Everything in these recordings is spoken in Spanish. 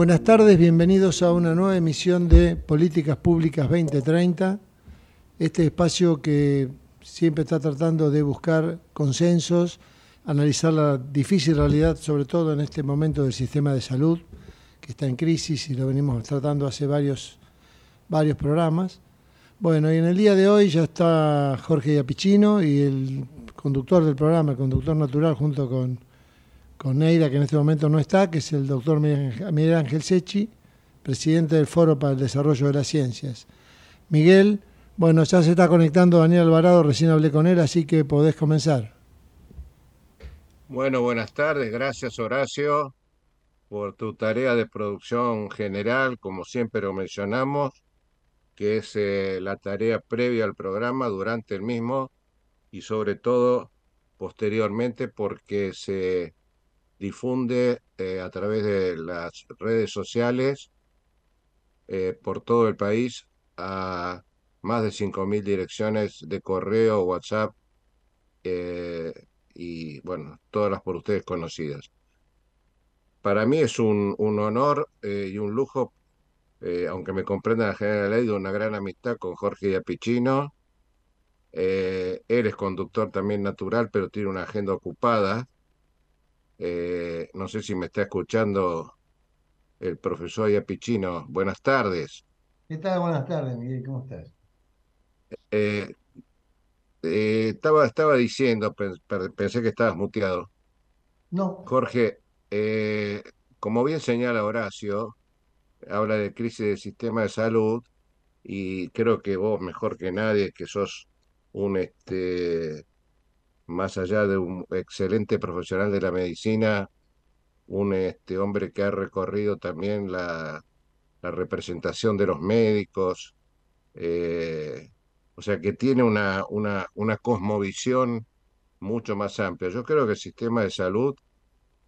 Buenas tardes, bienvenidos a una nueva emisión de Políticas Públicas 2030, este espacio que siempre está tratando de buscar consensos, analizar la difícil realidad, sobre todo en este momento del sistema de salud, que está en crisis y lo venimos tratando hace varios, varios programas. Bueno, y en el día de hoy ya está Jorge Yapichino y el conductor del programa, el conductor natural, junto con con Neira, que en este momento no está, que es el doctor Miguel Ángel Sechi, presidente del Foro para el Desarrollo de las Ciencias. Miguel, bueno, ya se está conectando Daniel Alvarado, recién hablé con él, así que podés comenzar. Bueno, buenas tardes, gracias Horacio por tu tarea de producción general, como siempre lo mencionamos, que es eh, la tarea previa al programa, durante el mismo y sobre todo posteriormente porque se difunde eh, a través de las redes sociales eh, por todo el país a más de 5.000 direcciones de correo, WhatsApp eh, y, bueno, todas las por ustedes conocidas. Para mí es un, un honor y un lujo, aunque me comprenda la general ley, una gran amistad con Jorge Yapichino. él es conductor también natural, pero tiene una agenda ocupada eh, no sé si me está escuchando el profesor Iapichino. Buenas tardes. ¿Qué tal? Buenas tardes, Miguel. ¿Cómo estás? Eh, eh, estaba, estaba diciendo, pensé que estabas muteado. No. Jorge, como bien señala Horacio, habla de crisis del sistema de salud y creo que vos, mejor que nadie, que sos un este, más allá de un excelente profesional de la medicina, un este, hombre que ha recorrido también la, representación de los médicos, eh, o sea que tiene una, una, una cosmovisión mucho más amplia. Yo creo que el sistema de salud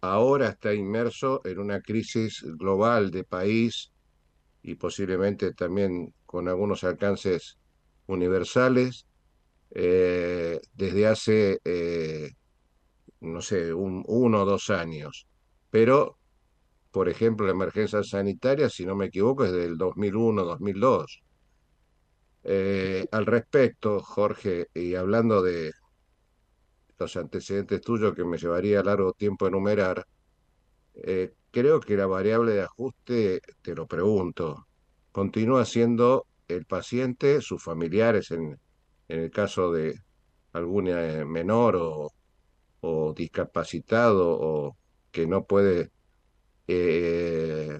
ahora está inmerso en una crisis global de país y posiblemente también con algunos alcances universales eh, desde hace, eh, no sé, un, uno o dos años. Pero, por ejemplo, la emergencia sanitaria, si no me equivoco, es del 2001-2002. Eh, al respecto, Jorge, y hablando de los antecedentes tuyos que me llevaría largo tiempo enumerar, creo que la variable de ajuste, te lo pregunto, continúa siendo el paciente, sus familiares en, en el caso de algún eh, menor o, discapacitado o que no puede, eh,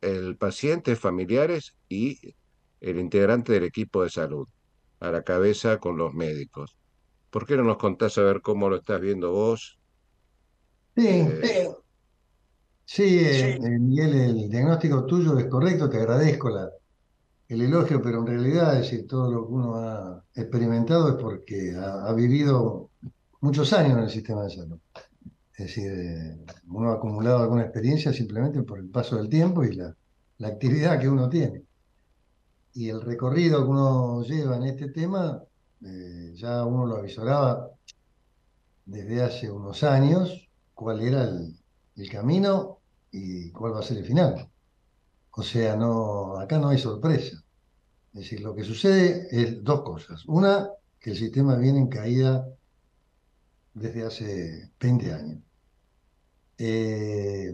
el paciente, familiares y el integrante del equipo de salud, a la cabeza con los médicos. ¿Por qué no nos contás a ver cómo lo estás viendo vos? Sí, eh, sí, Miguel, el diagnóstico tuyo es correcto, te agradezco la, el elogio, pero en realidad, es decir, todo lo que uno ha experimentado es porque ha, vivido muchos años en el sistema de salud. Es decir, eh, uno ha acumulado alguna experiencia simplemente por el paso del tiempo y la, actividad que uno tiene. Y el recorrido que uno lleva en este tema, eh, ya uno lo avisoraba desde hace unos años cuál era el, el camino y cuál va a ser el final. O sea, no, acá no hay sorpresa. Es decir, lo que sucede es dos cosas. Una, que el sistema viene en caída desde hace 20 años. Eh,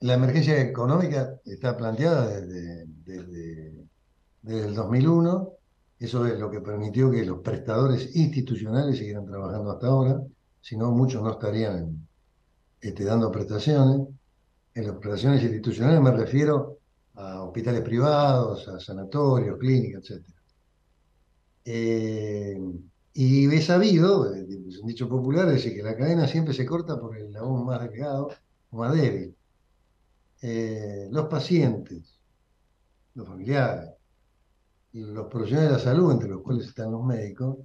la emergencia económica está planteada desde, desde, el 2001. Eso es lo que permitió que los prestadores institucionales siguieran trabajando hasta ahora. Si no, muchos no estarían este, dando prestaciones. En las prestaciones institucionales me refiero a hospitales privados, a sanatorios, clínicas, etc. Eh, y he sabido, es un dicho popular, es que la cadena siempre se corta por el labón más delgado o más débil. Eh, los pacientes, los familiares, los profesionales de la salud, entre los cuales están los médicos,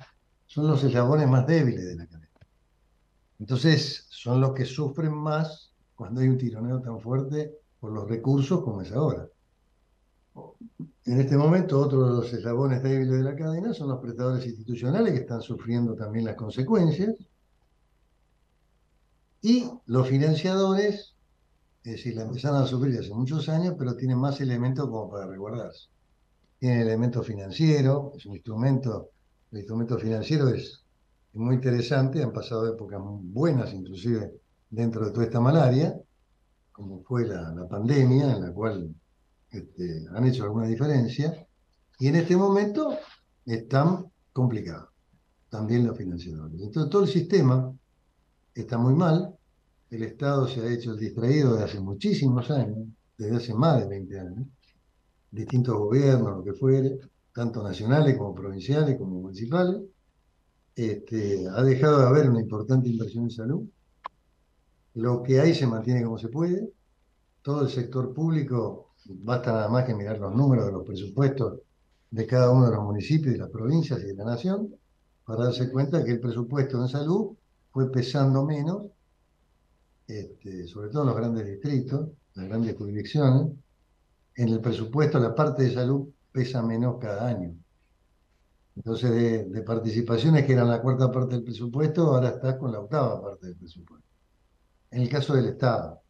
son los eslabones más débiles de la cadena. Entonces, son los que sufren más cuando hay un tironeo tan fuerte por los recursos como es ahora. En este momento, otro de los eslabones débiles de la cadena son los prestadores institucionales que están sufriendo también las consecuencias y los financiadores Es decir, la empezaron a sufrir hace muchos años, pero tienen más elementos como para resguardarse. Tienen elementos financieros, es un instrumento, el instrumento financiero es, muy interesante, han pasado épocas buenas inclusive dentro de toda esta malaria, como fue la, pandemia, en la cual este, han hecho alguna diferencia, y en este momento están complicados, también los financiadores. Entonces todo el sistema está muy mal, el Estado se ha hecho distraído desde hace muchísimos años, desde hace más de 20 años, distintos gobiernos, lo que fuere, tanto nacionales como provinciales como municipales, este, ha dejado de haber una importante inversión en salud. Lo que hay se mantiene como se puede. Todo el sector público, basta nada más que mirar los números de los presupuestos de cada uno de los municipios y las provincias y de la nación, para darse cuenta que el presupuesto en salud fue pesando menos este, sobre todo en los grandes distritos, las grandes jurisdicciones, en el presupuesto la parte de salud pesa menos cada año. Entonces, de, participaciones que eran la cuarta parte del presupuesto, ahora estás con la octava parte del presupuesto. En el caso del Estado.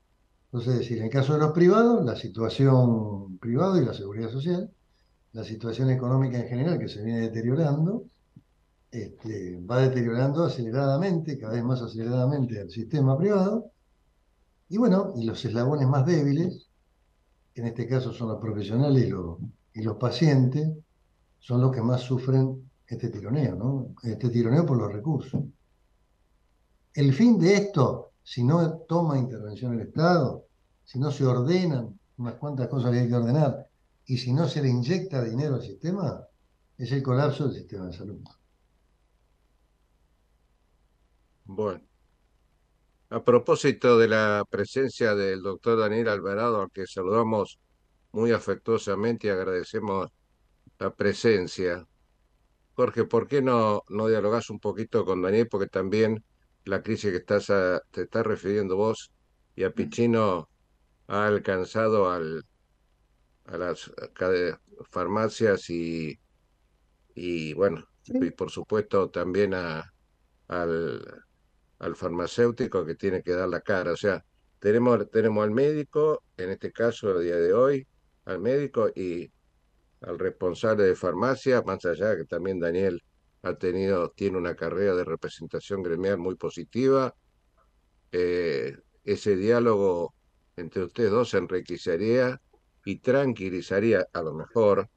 Entonces, es decir, en el caso de los privados, la situación privada y la seguridad social, la situación económica en general que se viene deteriorando, este, va deteriorando aceleradamente, cada vez más aceleradamente el sistema privado, y bueno, y los eslabones más débiles, en este caso son los profesionales y los, pacientes, son los que más sufren este tironeo, ¿no? Este tironeo por los recursos. El fin de esto, si no toma intervención el Estado, si no se ordenan unas cuantas cosas que hay que ordenar, y si no se le inyecta dinero al sistema, es el colapso del sistema de salud. Bueno. A propósito de la presencia del doctor Daniel Alvarado, al que saludamos muy afectuosamente y agradecemos la presencia. Jorge, ¿por qué no, no dialogas un poquito con Daniel? Porque también la crisis que estás te estás refiriendo vos y a Pichino ha alcanzado al, a las farmacias y, y bueno, y por supuesto también a, al, al farmacéutico que tiene que dar la cara. O sea, tenemos, tenemos al médico, en este caso el día de hoy, al médico y al responsable de farmacia, más allá que también Daniel ha tenido, tiene una carrera de representación gremial muy positiva. Eh, ese diálogo entre ustedes dos enriquecería y tranquilizaría a lo mejor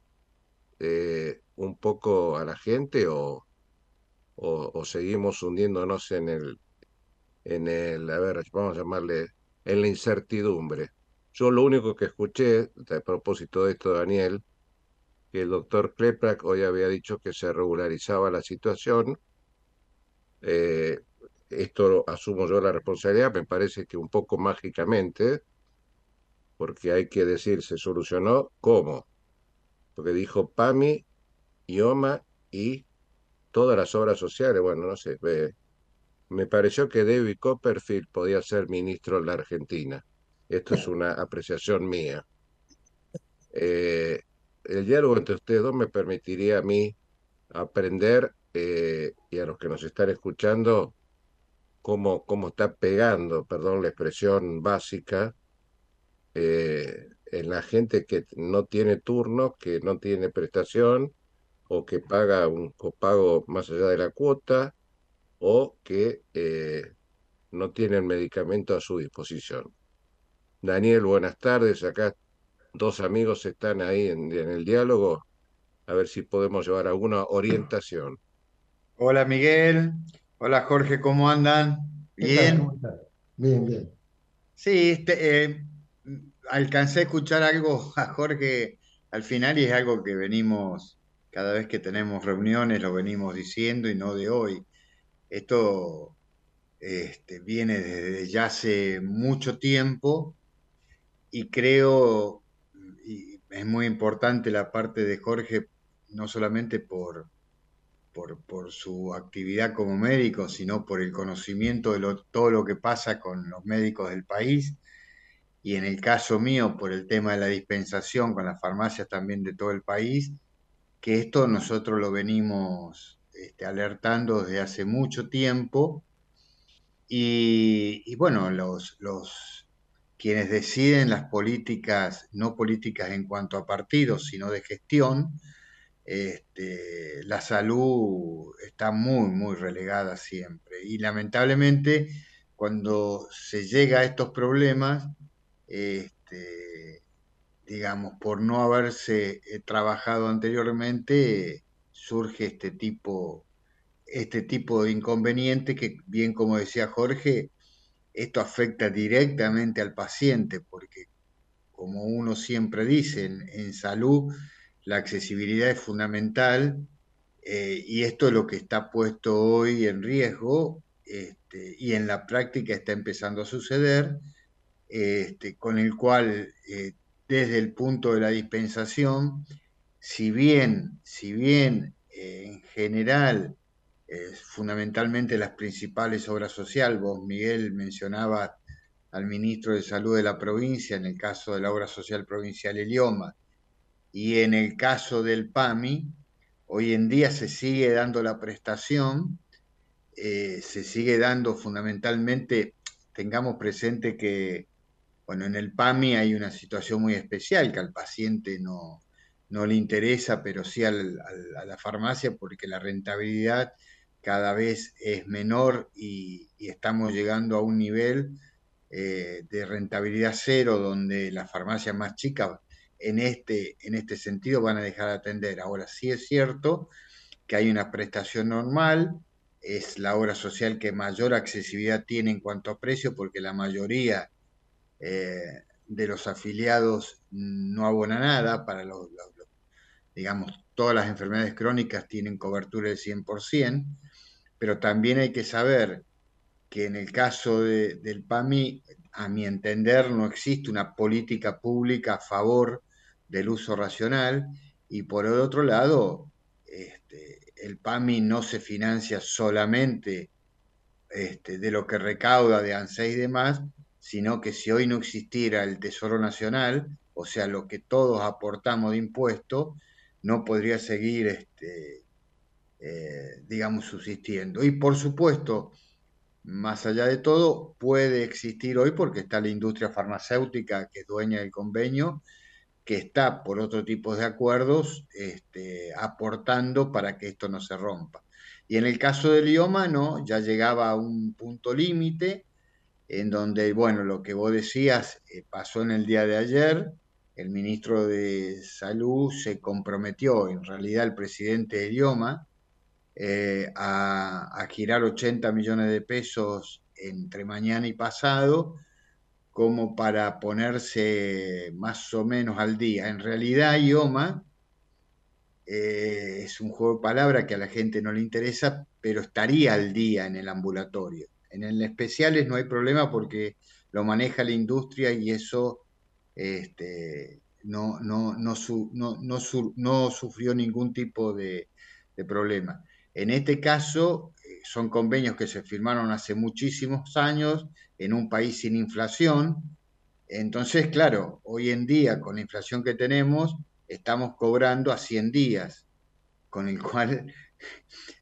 eh, un poco a la gente o, o, seguimos hundiéndonos en el en el, a ver, vamos a llamarle, en la incertidumbre. Yo lo único que escuché, a propósito de esto, Daniel, que el doctor Kleprak hoy había dicho que se regularizaba la situación. Eh, esto asumo yo la responsabilidad, me parece que un poco mágicamente, porque hay que decir, se solucionó cómo. Porque dijo PAMI, IOMA y todas las obras sociales, bueno, no sé, me pareció que David Copperfield podía ser ministro en la Argentina. Esto es una apreciación mía. Eh, el diálogo entre ustedes dos me permitiría a mí aprender eh, y a los que nos están escuchando cómo, cómo está pegando, perdón la expresión básica, eh, en la gente que no tiene turno, que no tiene prestación o que paga un copago más allá de la cuota o que eh, no tienen medicamento a su disposición. Daniel, buenas tardes. Acá dos amigos están ahí en, el diálogo. A ver si podemos llevar alguna orientación. Hola Miguel. Hola Jorge, ¿cómo andan? Bien. Bien, bien. Sí, este, eh, alcancé a escuchar algo a Jorge al final y es algo que venimos, cada vez que tenemos reuniones, lo venimos diciendo y no de hoy. Esto este, viene desde ya hace mucho tiempo y creo, es muy importante la parte de Jorge, no solamente por, por, su actividad como médico, sino por el conocimiento de todo lo que pasa con los médicos del país y en el caso mío por el tema de la dispensación con las farmacias también de todo el país, que esto nosotros lo venimos este, alertando desde hace mucho tiempo. Y, bueno, los, los quienes deciden las políticas, no políticas en cuanto a partidos, sino de gestión, este, la salud está muy, muy relegada siempre. Y lamentablemente, cuando se llega a estos problemas, este, digamos, por no haberse eh, trabajado anteriormente, surge este tipo, este tipo de inconveniente que, bien como decía Jorge, esto afecta directamente al paciente, porque como uno siempre dice, en, salud la accesibilidad es fundamental eh, y esto es lo que está puesto hoy en riesgo este, y en la práctica está empezando a suceder, este, con el cual eh, desde el punto de la dispensación, si bien, si bien eh, en general fundamentalmente las principales obras sociales. Vos, Miguel, mencionaba al ministro de Salud de la provincia en el caso de la obra social provincial Elioma. Y en el caso del PAMI, hoy en día se sigue dando la prestación, eh, se sigue dando fundamentalmente, tengamos presente que, bueno, en el PAMI hay una situación muy especial, que al paciente no, no le interesa, pero sí a la farmacia, porque la rentabilidad cada vez es menor y, estamos llegando a un nivel eh, de rentabilidad cero donde las farmacias más chicas en este, en este sentido van a dejar de atender. Ahora sí es cierto que hay una prestación normal, es la obra social que mayor accesibilidad tiene en cuanto a precio porque la mayoría eh, de los afiliados no abona nada para los, digamos, todas las enfermedades crónicas tienen cobertura del 100%, pero también hay que saber que en el caso del PAMI, a mi entender, no existe una política pública a favor del uso racional. Y por el otro lado, este, el PAMI no se financia solamente este, de lo que recauda de ANSES y demás, sino que si hoy no existiera el Tesoro Nacional, o sea, lo que todos aportamos de impuestos, no podría seguir este, eh, digamos, subsistiendo. Y por supuesto, más allá de todo, puede existir hoy porque está la industria farmacéutica que es dueña del convenio, que está por otro tipo de acuerdos este, aportando para que esto no se rompa. Y en el caso del idioma, no, ya llegaba a un punto límite en donde, bueno, lo que vos decías eh, pasó en el día de ayer, el ministro de Salud se comprometió, en realidad el presidente de idioma, eh, a, girar 80 millones de pesos entre mañana y pasado, como para ponerse más o menos al día. En realidad, IOMA eh, es un juego de palabras que a la gente no le interesa, pero estaría al día en el ambulatorio. En el especiales no hay problema porque lo maneja la industria y eso este, no, no, no, no, sufrió ningún tipo de problema. En este caso, eh, son convenios que se firmaron hace muchísimos años en un país sin inflación. Entonces, claro, hoy en día, con la inflación que tenemos, estamos cobrando a 100 días, con el cual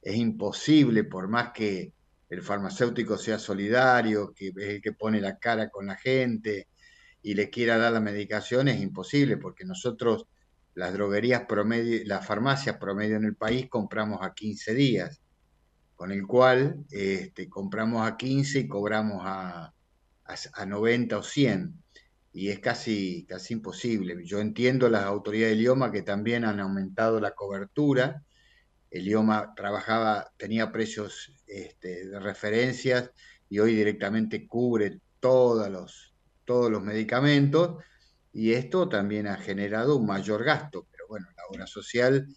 es imposible, por más que el farmacéutico sea solidario, que es el que pone la cara con la gente y le quiera dar la medicación, es imposible, porque nosotros las droguerías promedio, las farmacias promedio en el país compramos a 15 días, con el cual este, compramos a 15 y cobramos a, a, 90 o 100. Y es casi, casi imposible. Yo entiendo las autoridades del IOMA que también han aumentado la cobertura. El IOMA trabajaba, tenía precios este, de referencias y hoy directamente cubre todos los, todos los medicamentos y esto también ha generado un mayor gasto, pero bueno, la obra social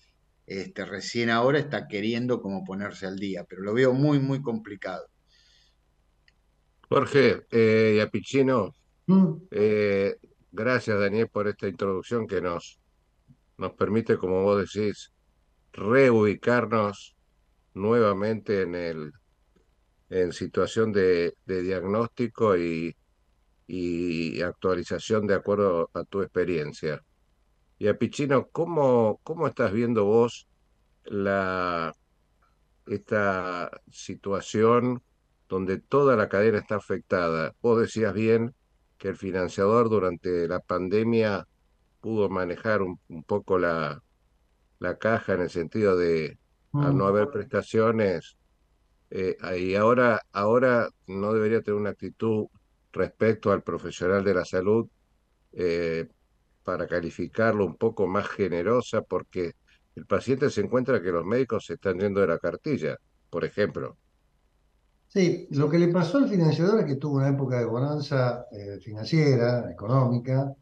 este, recién ahora está queriendo como ponerse al día, pero lo veo muy, muy complicado. Jorge eh, y Apicino, mm. eh, gracias Daniel por esta introducción que nos, nos permite, como vos decís, reubicarnos nuevamente en el en situación de diagnóstico y, y actualización de acuerdo a tu experiencia. Y a Pichino, ¿cómo, cómo estás viendo vos la, esta situación donde toda la cadena está afectada? Vos decías bien que el financiador durante la pandemia pudo manejar un, poco la, la, caja en el sentido de, no haber prestaciones, eh, y ahora, ahora no debería tener una actitud respecto al profesional de la salud eh, para calificarlo un poco más generosa, porque el paciente se encuentra que los médicos se están yendo de la cartilla, por ejemplo. Sí, lo que le pasó al financiador es que tuvo una época de bonanza eh, financiera, económica,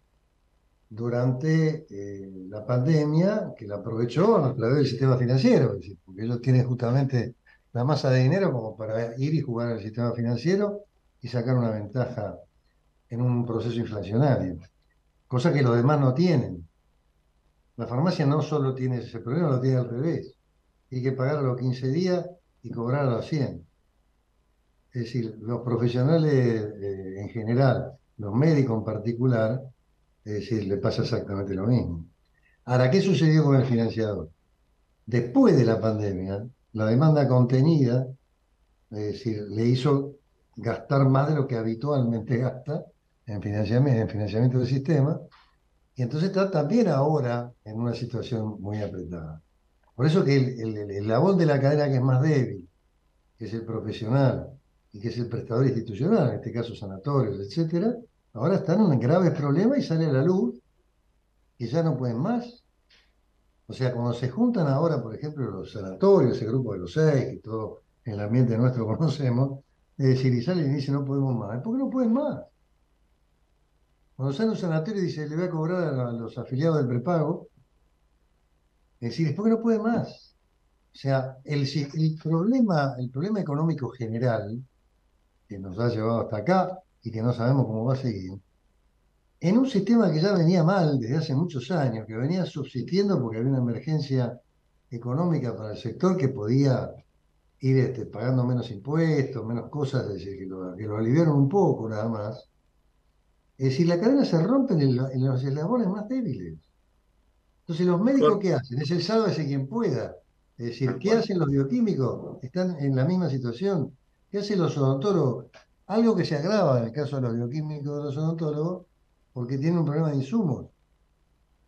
durante eh, la pandemia, que la aprovechó a través del sistema financiero, porque ellos tienen justamente la masa de dinero como para ir y jugar al sistema financiero y sacar una ventaja en un proceso inflacionario, cosa que los demás no tienen. La farmacia no solo tiene ese problema, lo tiene al revés. Tiene que pagar a los 15 días y cobrar a los 100. Es decir, los profesionales eh, en general, los médicos en particular, es decir, le pasa exactamente lo mismo. Ahora, ¿qué sucedió con el financiador? Después de la pandemia, la demanda contenida, es decir, le hizo gastar más de lo que habitualmente gasta en financiamiento, en financiamiento del sistema, y entonces está también ahora en una situación muy apretada. Por eso que el, el, el de la cadena que es más débil, que es el profesional y que es el prestador institucional, en este caso sanatorios, etcétera, ahora están en un grave problema y sale a la luz que ya no pueden más. O sea, cuando se juntan ahora, por ejemplo, los sanatorios, ese grupo de los seis, que todo en el ambiente nuestro conocemos, es decir, y salen y dicen no podemos más. ¿Por qué no pueden más? Cuando sale un sanatorio y dice le voy a cobrar a los afiliados del prepago, es decir, es porque no puede más. O sea, el, el, problema, el problema económico general que nos ha llevado hasta acá y que no sabemos cómo va a seguir, en un sistema que ya venía mal desde hace muchos años, que venía subsistiendo porque había una emergencia económica para el sector que podía ir este, pagando menos impuestos, menos cosas, es decir, que lo, que lo aliviaron un poco nada más. Es decir, la cadena se rompe en, los eslabones más débiles. Entonces, ¿los médicos qué hacen? Es el ese quien pueda. Es decir, ¿qué hacen los bioquímicos? Están en la misma situación. ¿Qué hacen los odontólogos? Algo que se agrava en el caso de los bioquímicos de los odontólogos, porque tiene un problema de insumos.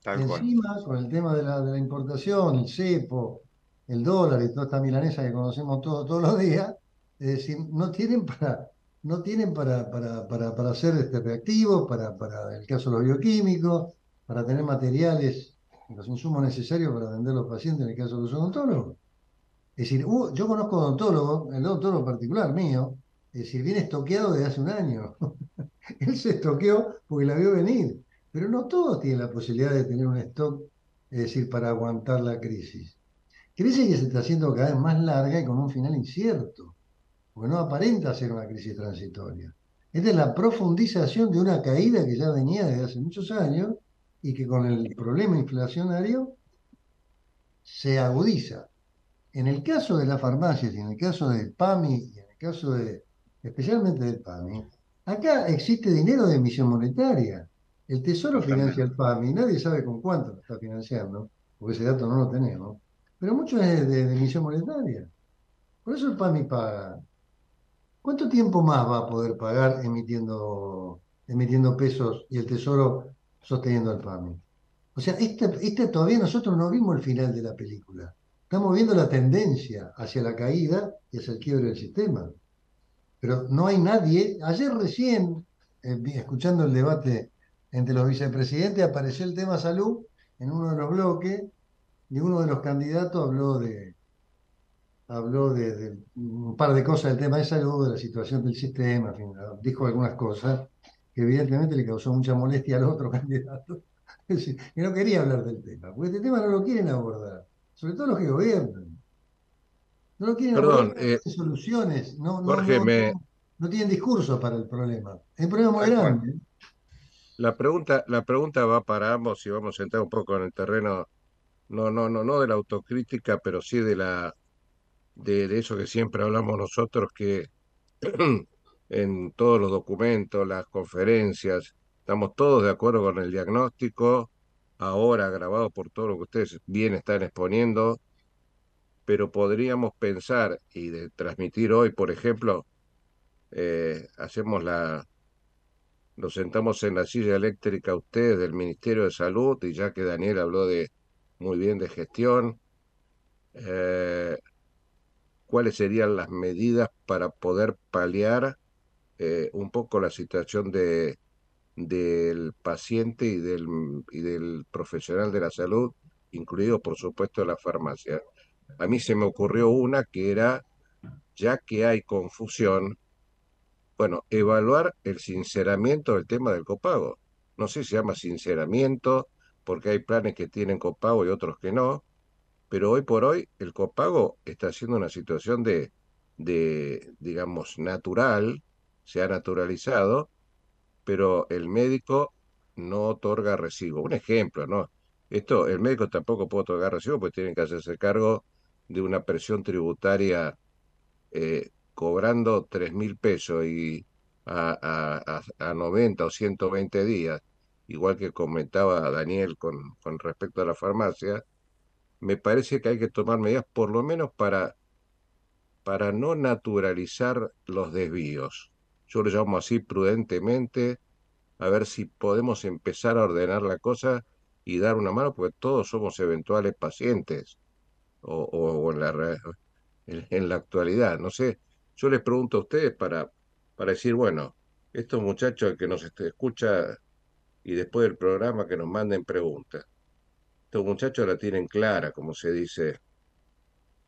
Encima, con el tema de la, importación, el cepo, el dólar y toda esta milanesa que conocemos todos los días, es decir, no tienen para, no tienen para, para, para, para hacer este reactivos, para, para el caso de los bioquímicos, para tener materiales, los insumos necesarios para atender a los pacientes en el caso de los odontólogos. Es decir, yo conozco odontólogos, el odontólogo particular mío, es decir, viene estoqueado desde hace un año. Él se estoqueó porque la vio venir. Pero no todos tienen la posibilidad de tener un stock, es decir, para aguantar la crisis. Crisis que se está haciendo cada vez más larga y con un final incierto, porque no aparenta ser una crisis transitoria. Esta es la profundización de una caída que ya venía desde hace muchos años y que con el problema inflacionario se agudiza. En el caso de las farmacias y en el caso del PAMI y en el caso de, especialmente del PAMI, Acá existe dinero de emisión monetaria. El Tesoro financia el PAMI, nadie sabe con cuánto lo está financiando, porque ese dato no lo tenemos. Pero mucho es de, emisión monetaria. Por eso el PAMI paga. ¿Cuánto tiempo más va a poder pagar emitiendo, emitiendo pesos y el Tesoro sosteniendo al PAMI? O sea, este, este todavía nosotros no vimos el final de la película. Estamos viendo la tendencia hacia la caída y hacia el quiebre del sistema pero no hay nadie. Ayer recién, eh, escuchando el debate entre los vicepresidentes, apareció el tema salud en uno de los bloques y uno de los candidatos habló de habló de, un par de cosas del tema de salud, de la situación del sistema, dijo algunas cosas que evidentemente le causó mucha molestia al otro candidato, que no quería hablar del tema, porque este tema no lo quieren abordar, sobre todo los que gobiernan. No quieren Perdón, eh, soluciones, no, no, tienen discurso para el problema. Es un problema muy grande. La pregunta, la pregunta va para ambos y vamos a entrar un poco en el terreno, no, no, no, no de la autocrítica, pero sí de la de, eso que siempre hablamos nosotros, que en todos los documentos, las conferencias, estamos todos de acuerdo con el diagnóstico, ahora grabado por todo lo que ustedes bien están exponiendo, pero podríamos pensar y de transmitir hoy, por ejemplo, eh, hacemos la, nos sentamos en la silla eléctrica ustedes del Ministerio de Salud y ya que Daniel habló de muy bien de gestión, eh, cuáles serían las medidas para poder paliar eh, un poco la situación de, del paciente y del, y del profesional de la salud, incluido por supuesto la farmacia. A mí se me ocurrió una que era, ya que hay confusión, bueno, evaluar el sinceramiento del tema del copago. No sé si se llama sinceramiento, porque hay planes que tienen copago y otros que no, pero hoy por hoy el copago está siendo una situación de, digamos, natural, se ha naturalizado, pero el médico no otorga recibo. Un ejemplo, ¿no? Esto, el médico tampoco puede otorgar recibo, pues tienen que hacerse cargo de una presión tributaria eh, cobrando tres mil pesos y a, a, a, 90 o 120 días, igual que comentaba Daniel con, con respecto a la farmacia, me parece que hay que tomar medidas por lo menos para, para no naturalizar los desvíos. Yo lo llamo así prudentemente, a ver si podemos empezar a ordenar la cosa y dar una mano, porque todos somos eventuales pacientes o, o en, la, en, en, la actualidad. No sé, yo les pregunto a ustedes para, para decir, bueno, estos muchachos que nos escucha y después del programa que nos manden preguntas. Estos muchachos la tienen clara, como se dice,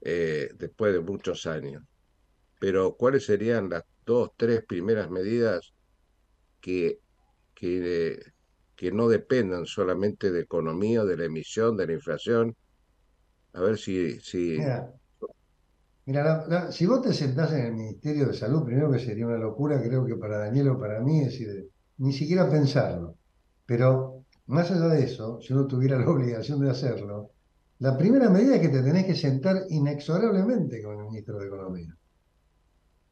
eh, después de muchos años. Pero, ¿cuáles serían las dos, tres primeras medidas que, que, que no dependan solamente de economía, de la emisión, de la inflación? A ver si... si Mira, la, si vos te sentás en el Ministerio de Salud, primero que sería una locura, creo que para Daniel o para mí, ni siquiera pensarlo. Pero más allá de eso, si uno tuviera la obligación de hacerlo, la primera medida es que te tenés que sentar inexorablemente con el ministro de Economía.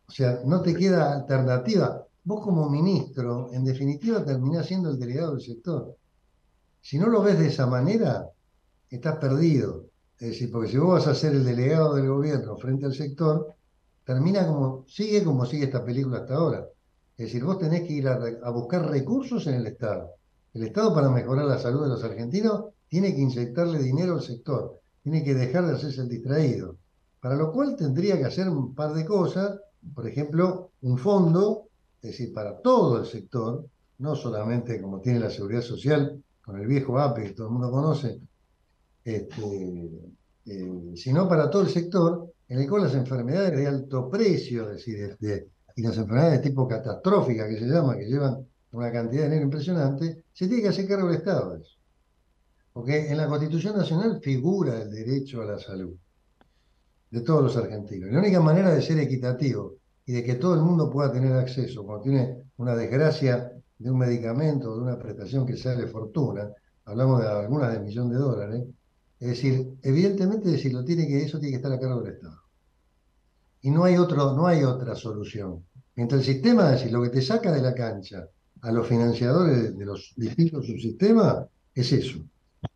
O sea, no te queda alternativa. Vos como ministro, en definitiva, terminás siendo el delegado del sector. Si no lo ves de esa manera, estás perdido. Es decir, porque si vos vas a ser el delegado del gobierno frente al sector, termina como, sigue como sigue esta película hasta ahora. Es decir, vos tenés que ir a, a, buscar recursos en el Estado. El Estado para mejorar la salud de los argentinos tiene que inyectarle dinero al sector, tiene que dejar de hacerse el distraído. Para lo cual tendría que hacer un par de cosas, por ejemplo, un fondo, es decir, para todo el sector, no solamente como tiene la seguridad social, con el viejo APE que todo el mundo conoce, este, eh, sino para todo el sector, en el cual las enfermedades de alto precio, es decir, de, de, y las enfermedades de tipo catastrófica que se llama, que llevan una cantidad de dinero impresionante, se tiene que hacer cargo del Estado eso. Porque en la Constitución Nacional figura el derecho a la salud de todos los argentinos. La única manera de ser equitativo y de que todo el mundo pueda tener acceso cuando tiene una desgracia de un medicamento o de una prestación que sale fortuna, hablamos de algunas de millón de dólares, es decir, evidentemente decir, lo tiene que, eso tiene que estar a cargo del Estado. Y no hay, otro, no hay otra solución. Mientras el sistema, es decir, lo que te saca de la cancha a los financiadores de los distintos subsistemas es eso.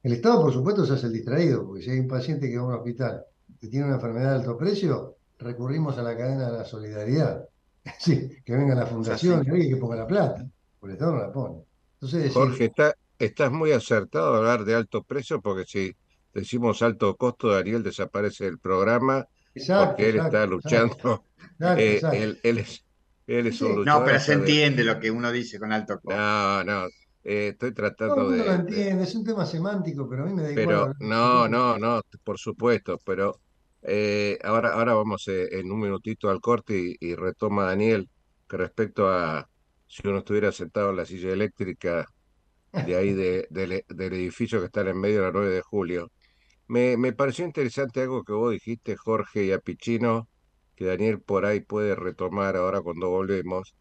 El Estado, por supuesto, se hace el distraído, porque si hay un paciente que va a un hospital que tiene una enfermedad de alto precio, recurrimos a la cadena de la solidaridad. Sí, que venga la fundación y que ponga la plata, porque el Estado no la pone. Entonces, decir, Jorge, está, estás muy acertado a hablar de alto precio, porque si decimos alto costo, Daniel desaparece del programa, exacto, porque él exacto, está luchando. Exacto, eh, él, él, es, él es un No, pero se entiende lo que uno dice con alto costo. No, no. Eh, estoy tratando Todo el de. mundo lo entiende, es un tema semántico, pero a mí me da Pero igual. no, no, no, por supuesto, pero eh, ahora, ahora vamos eh, en un minutito al corte y, y, retoma Daniel que respecto a si uno estuviera sentado en la silla eléctrica de ahí de, de, del edificio que está en el medio de la 9 de julio. Me, me pareció interesante algo que vos dijiste, Jorge y a Pichino, que Daniel por ahí puede retomar ahora cuando volvemos,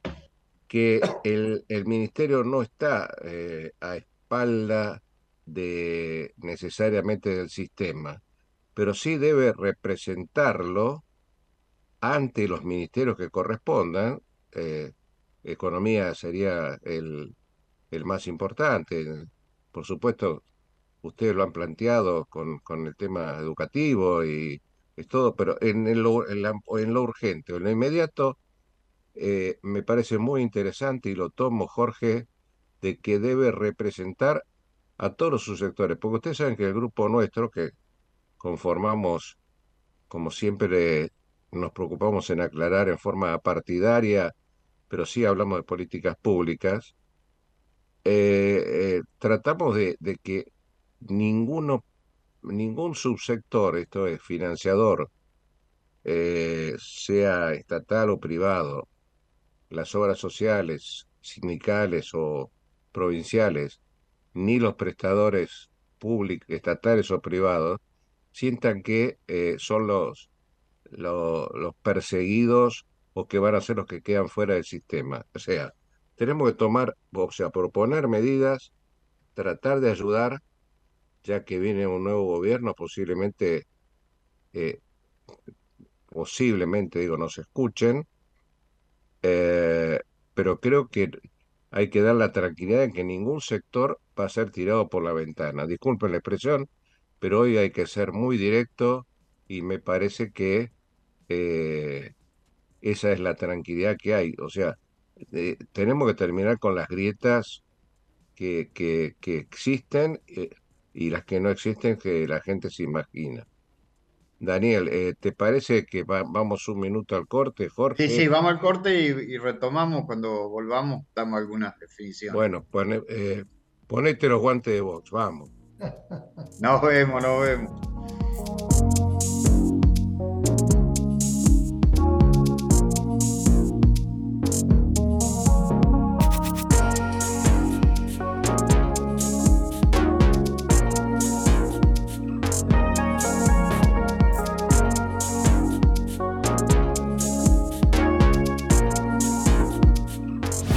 que el, el ministerio no está eh, a espalda de necesariamente del sistema, pero sí debe representarlo ante los ministerios que correspondan. Eh, economía sería el, el, más importante. Por supuesto, ustedes lo han planteado con, con el tema educativo y es todo, pero en, en, lo urgente o en lo inmediato, eh, me parece muy interesante y lo tomo, Jorge, de que debe representar a todos sus sectores, porque ustedes saben que el grupo nuestro, que conformamos, como siempre nos preocupamos en aclarar en forma partidaria, pero sí hablamos de políticas públicas, eh, tratamos de, de que ninguno ningún subsector, esto es financiador, eh, sea estatal o privado, las obras sociales, sindicales o provinciales, ni los prestadores públicos, estatales o privados, sientan que eh, son los, los, los perseguidos o que van a ser los que quedan fuera del sistema. O sea, tenemos que tomar, o sea, proponer medidas, tratar de ayudar ya que viene un nuevo gobierno, posiblemente, eh, posiblemente, digo, nos escuchen, eh, pero creo que hay que dar la tranquilidad en que ningún sector va a ser tirado por la ventana. Disculpen la expresión, pero hoy hay que ser muy directo y me parece que eh, esa es la tranquilidad que hay. O sea, tenemos que terminar con las grietas que, que, que existen y las que no existen que la gente se imagina. Daniel, eh, ¿te parece que vamos un minuto al corte, Jorge? Sí, sí, vamos al corte y, retomamos cuando volvamos, damos algunas definiciones. Bueno, eh, ponete los guantes de box, vamos. Nos vemos, nos vemos.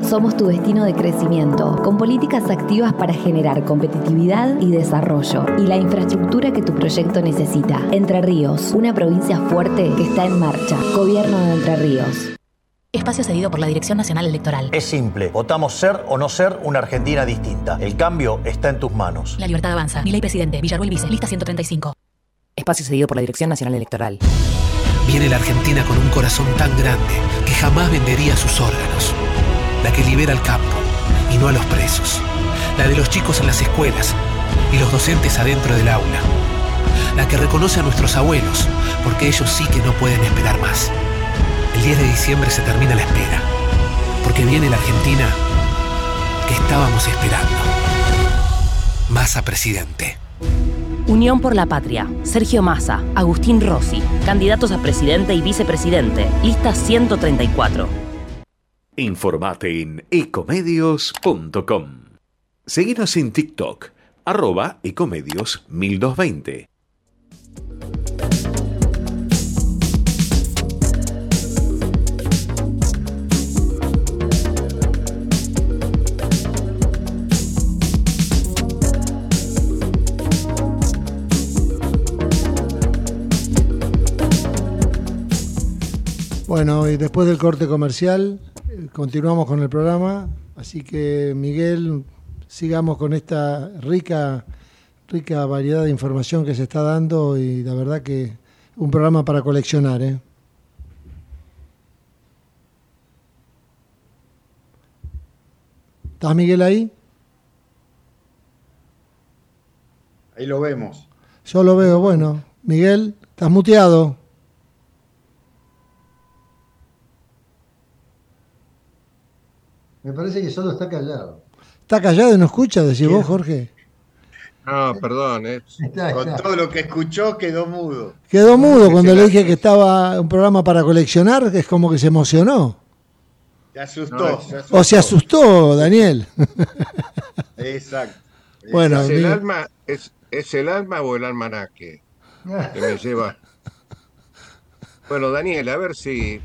Somos tu destino de crecimiento, con políticas activas para generar competitividad y desarrollo y la infraestructura que tu proyecto necesita. Entre Ríos, una provincia fuerte que está en marcha. Gobierno de Entre Ríos. Espacio cedido por la Dirección Nacional Electoral. Es simple. Votamos ser o no ser una Argentina distinta. El cambio está en tus manos. La libertad avanza. Mi ley presidente. Villarruel Vice. Lista 135. Espacio cedido por la Dirección Nacional Electoral. Viene la Argentina con un corazón tan grande que jamás vendería sus órganos la que libera al campo y no a los presos, la de los chicos en las escuelas y los docentes adentro del aula, la que reconoce a nuestros abuelos, porque ellos sí que no pueden esperar más. El 10 de diciembre se termina la espera, porque viene la Argentina que estábamos esperando. Massa presidente. Unión por la Patria. Sergio Massa, Agustín Rossi, candidatos a presidente y vicepresidente. Lista 134. Informate en ecomedios.com. Seguinos en TikTok, arroba ecomedios 1220. Bueno, y después del corte comercial, continuamos con el programa, así que Miguel, sigamos con esta rica, rica variedad de información que se está dando y la verdad que un programa para coleccionar. ¿eh? ¿Estás Miguel ahí? Ahí lo vemos. Yo lo veo, bueno. Miguel, estás muteado. Me parece que solo está callado. ¿Está callado y no escucha, decís vos, Jorge? No, perdón. Eh. Con todo lo que escuchó quedó mudo. Quedó mudo cuando le dije que estaba un programa para coleccionar, es como que se emocionó. Se asustó, O se asustó, Daniel. Exacto. Bueno, ¿Es el, alma, es, ¿Es el alma o el almanaque que me lleva? Bueno, Daniel, a ver si... Eh,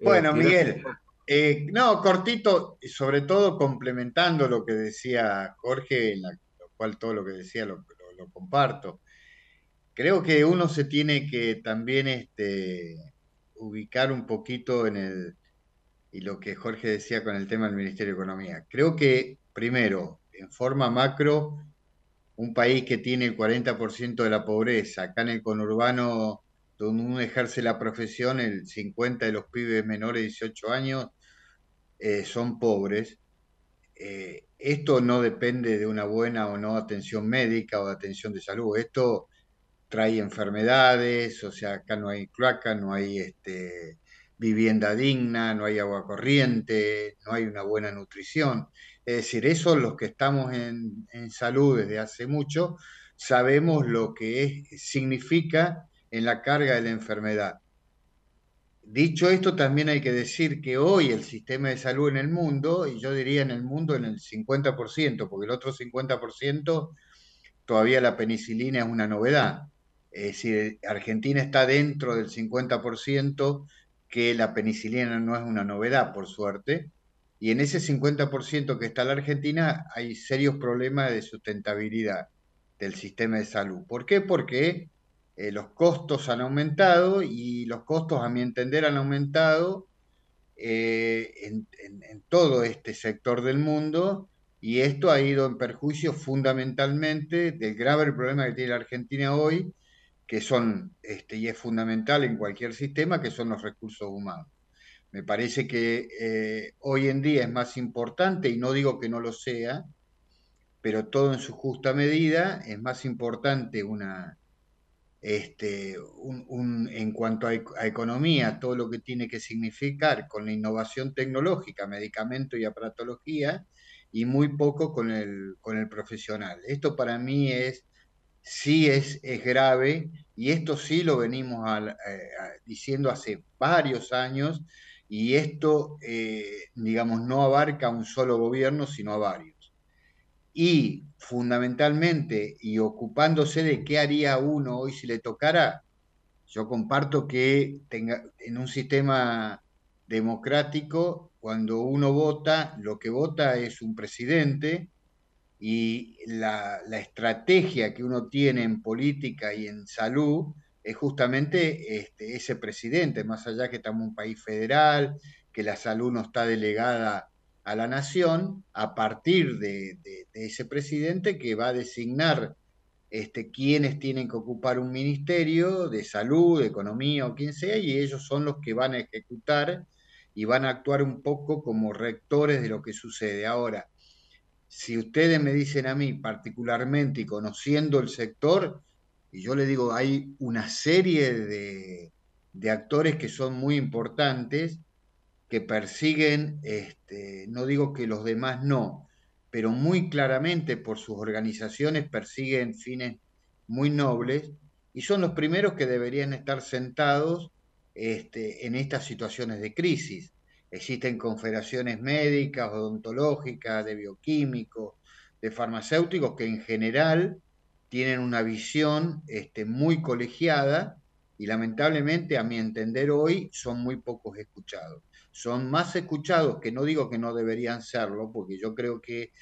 bueno, Miguel, eh, no, cortito, y sobre todo complementando lo que decía Jorge, en lo cual todo lo que decía lo, comparto. Creo que uno se tiene que también este, ubicar un poquito en el, y lo que Jorge decía con el tema del Ministerio de Economía. Creo que, primero, en forma macro, un país que tiene el 40% de la pobreza, acá en el conurbano donde uno ejerce la profesión, el 50% de los pibes menores de 18 años eh, son pobres. Eh, esto no depende de una buena o no atención médica o de atención de salud. Esto trae enfermedades, o sea, acá no hay cloaca, no hay este, vivienda digna, no hay agua corriente, no hay una buena nutrición. Es decir, eso los que estamos en, en salud desde hace mucho, sabemos lo que significa en la carga de la enfermedad. Dicho esto, también hay que decir que hoy el sistema de salud en el mundo, y yo diría en el mundo en el 50%, porque el otro 50% todavía la penicilina es una novedad. Es decir, Argentina está dentro del 50% que la penicilina no es una novedad, por suerte, y en ese 50% que está la Argentina hay serios problemas de sustentabilidad del sistema de salud. ¿Por qué? Porque eh, los costos han aumentado y los costos, a mi entender, han aumentado eh, en, todo este sector del mundo y esto ha ido en perjuicio fundamentalmente del grave problema que tiene la Argentina hoy, que son, este, y es fundamental en cualquier sistema, que son los recursos humanos. Me parece que eh, hoy en día es más importante, y no digo que no lo sea, pero todo en su justa medida, es más importante una, este, en cuanto a, economía, todo lo que tiene que significar con la innovación tecnológica, medicamento y aparatología, y muy poco con el, profesional. Esto para mí es, sí es, grave, y esto sí lo venimos diciendo hace varios años, y esto, eh, digamos, no abarca a un solo gobierno, sino a varios y fundamentalmente y ocupándose de qué haría uno hoy si le tocara, yo comparto que tenga, en un sistema democrático, cuando uno vota, lo que vota es un presidente y la, la estrategia que uno tiene en política y en salud es justamente este, ese presidente, más allá que estamos en un país federal, que la salud no está delegada a la nación a partir de, ese presidente que va a designar este, quienes tienen que ocupar un ministerio de salud, economía o quien sea, y ellos son los que van a ejecutar y van a actuar un poco como rectores de lo que sucede. Ahora, si ustedes me dicen a mí particularmente y conociendo el sector, y yo le digo, hay una serie de actores que son muy importantes, que persiguen, este, no digo que los demás no, pero muy claramente por sus organizaciones persiguen fines muy nobles y son los primeros que deberían estar sentados este, en estas situaciones de crisis. Existen confederaciones médicas, odontológicas, de bioquímicos, de farmacéuticos que en general tienen una visión este, muy colegiada y lamentablemente, a mi entender hoy, son muy pocos escuchados son más escuchados, que no digo que no deberían serlo, porque yo creo que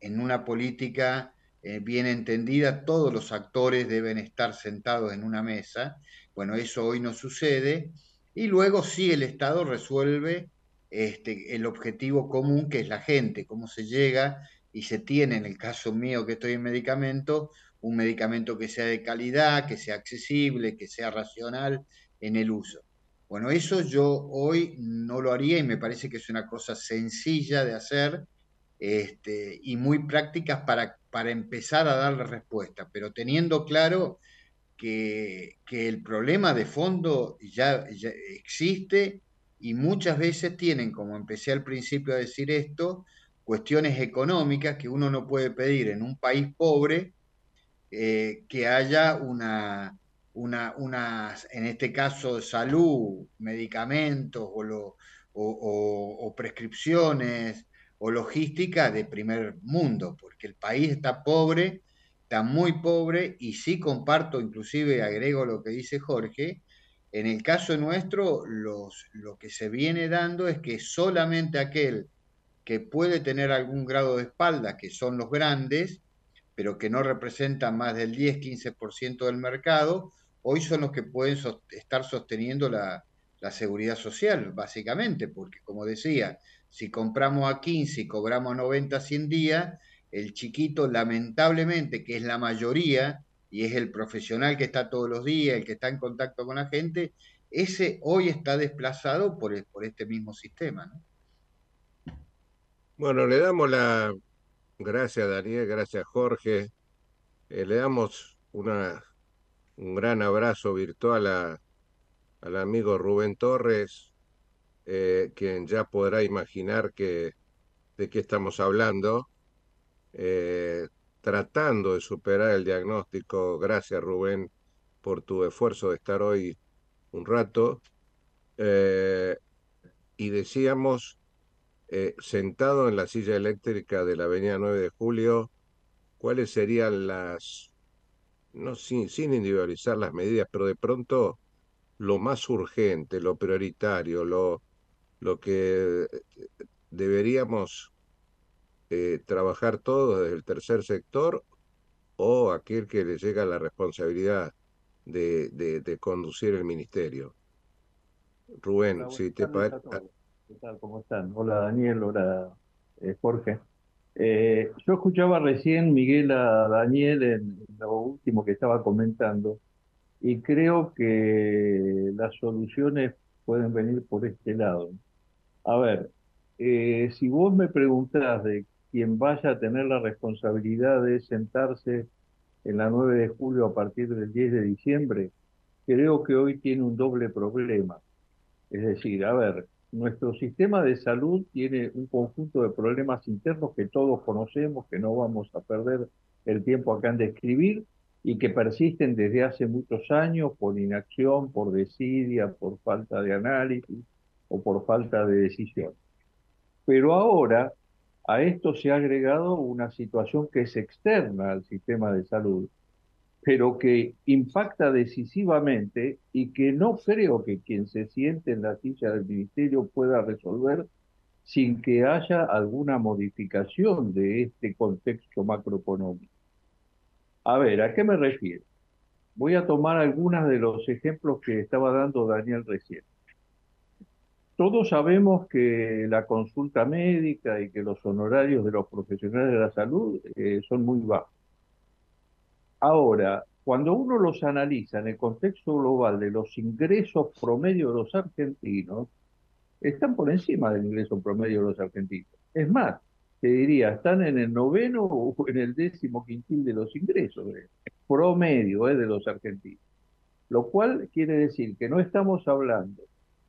en una política eh, bien entendida todos los actores deben estar sentados en una mesa. Bueno, eso hoy no sucede. Y luego sí el Estado resuelve este, el objetivo común, que es la gente, cómo se llega y se tiene, en el caso mío que estoy en medicamento, un medicamento que sea de calidad, que sea accesible, que sea racional en el uso. Bueno, eso yo hoy no lo haría y me parece que es una cosa sencilla de hacer este, y muy prácticas para, para empezar a darle respuesta, pero teniendo claro que, el problema de fondo ya, existe y muchas veces tienen, como empecé al principio a decir esto, cuestiones económicas que uno no puede pedir en un país pobre eh, que haya una, una, en este caso, salud, medicamentos o, o, prescripciones o logística de primer mundo, porque el país está pobre, está muy pobre y sí comparto, inclusive agrego lo que dice Jorge, en el caso nuestro los, lo que se viene dando es que solamente aquel que puede tener algún grado de espalda, que son los grandes, pero que no representan más del 10-15% del mercado, hoy son los que pueden estar sosteniendo la, seguridad social, básicamente, porque como decía, si compramos a 15 y cobramos a 90, 100 días, el chiquito lamentablemente, que es la mayoría, y es el profesional que está todos los días, el que está en contacto con la gente, ese hoy está desplazado por, por este mismo sistema. Bueno, le damos la gracias Daniel, gracias Jorge, eh, le damos una, un gran abrazo virtual al amigo Rubén Torres, eh, quien ya podrá imaginar de qué estamos hablando, eh, tratando de superar el diagnóstico. Gracias Rubén por tu esfuerzo de estar hoy un rato. Eh, y decíamos, sentado en la silla eléctrica de la Avenida 9 de Julio, cuáles serían las, no sin, sin individualizar las medidas, pero de pronto lo más urgente, lo prioritario, lo, lo que deberíamos eh, trabajar todos desde el tercer sector o aquel que le llega la responsabilidad de, de, conducir el ministerio. Rubén, si te parece... ¿Qué tal? ¿Cómo están? Hola Daniel, hola eh, Jorge. Eh, yo escuchaba recién, Miguel, a Daniel en lo último que estaba comentando y creo que las soluciones pueden venir por este lado. A ver, eh, si vos me preguntás de quién vaya a tener la responsabilidad de sentarse en la 9 de julio a partir del 10 de diciembre, creo que hoy tiene un doble problema. Es decir, a ver, nuestro sistema de salud tiene un conjunto de problemas internos que todos conocemos, que no vamos a perder el tiempo acá en describir, y que persisten desde hace muchos años por inacción, por desidia, por falta de análisis o por falta de decisión. Pero ahora a esto se ha agregado una situación que es externa al sistema de salud, pero que impacta decisivamente y que no creo que quien se siente en la silla del ministerio pueda resolver sin que haya alguna modificación de este contexto macroeconómico. A ver, ¿a qué me refiero? Voy a tomar algunos de los ejemplos que estaba dando Daniel recién. Todos sabemos que la consulta médica y que los honorarios de los profesionales de la salud eh, son muy bajos. Ahora, cuando uno los analiza en el contexto global de los ingresos promedio de los argentinos, están por encima del ingreso promedio de los argentinos. Es más, te diría, están en el noveno o en el décimo quintil de los ingresos, eh, promedio eh, de los argentinos. Lo cual quiere decir que no estamos hablando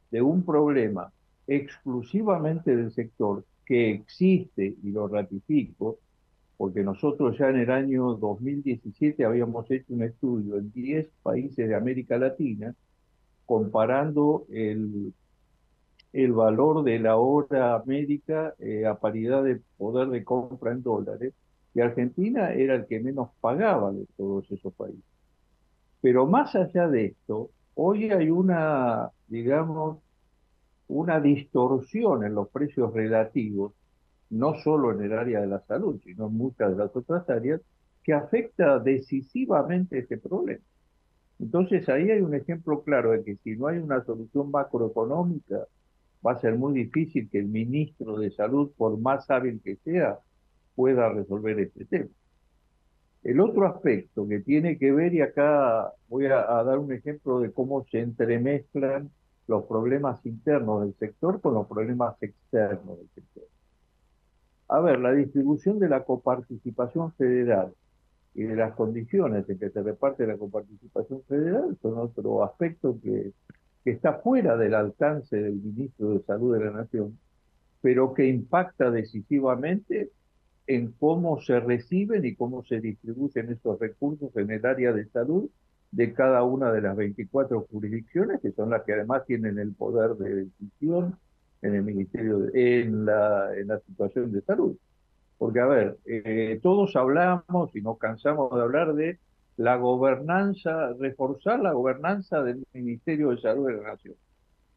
de un problema exclusivamente del sector que existe, y lo ratifico, porque nosotros ya en el año 2017 habíamos hecho un estudio en 10 países de América Latina comparando el valor de la hora médica eh, a paridad de poder de compra en dólares, y Argentina era el que menos pagaba de todos esos países. Pero más allá de esto, hoy hay una, digamos, una distorsión en los precios relativos, no solo en el área de la salud, sino en muchas de las otras áreas, que afecta decisivamente este problema. Entonces ahí hay un ejemplo claro de que si no hay una solución macroeconómica va a ser muy difícil que el ministro de Salud, por más hábil que sea, pueda resolver este tema. El otro aspecto que tiene que ver, y acá voy a, dar un ejemplo de cómo se entremezclan los problemas internos del sector con los problemas externos del sector. A ver, la distribución de la coparticipación federal y de las condiciones en que se reparte la coparticipación federal son otro aspecto que está fuera del alcance del ministro de Salud de la Nación, pero que impacta decisivamente en cómo se reciben y cómo se distribuyen esos recursos en el área de salud de cada una de las 24 jurisdicciones, que son las que además tienen el poder de decisión en el Ministerio, de, en, la, en la situación de salud. Porque, a ver, eh, todos hablamos y nos cansamos de hablar de la gobernanza, reforzar la gobernanza del Ministerio de Salud de la Nación.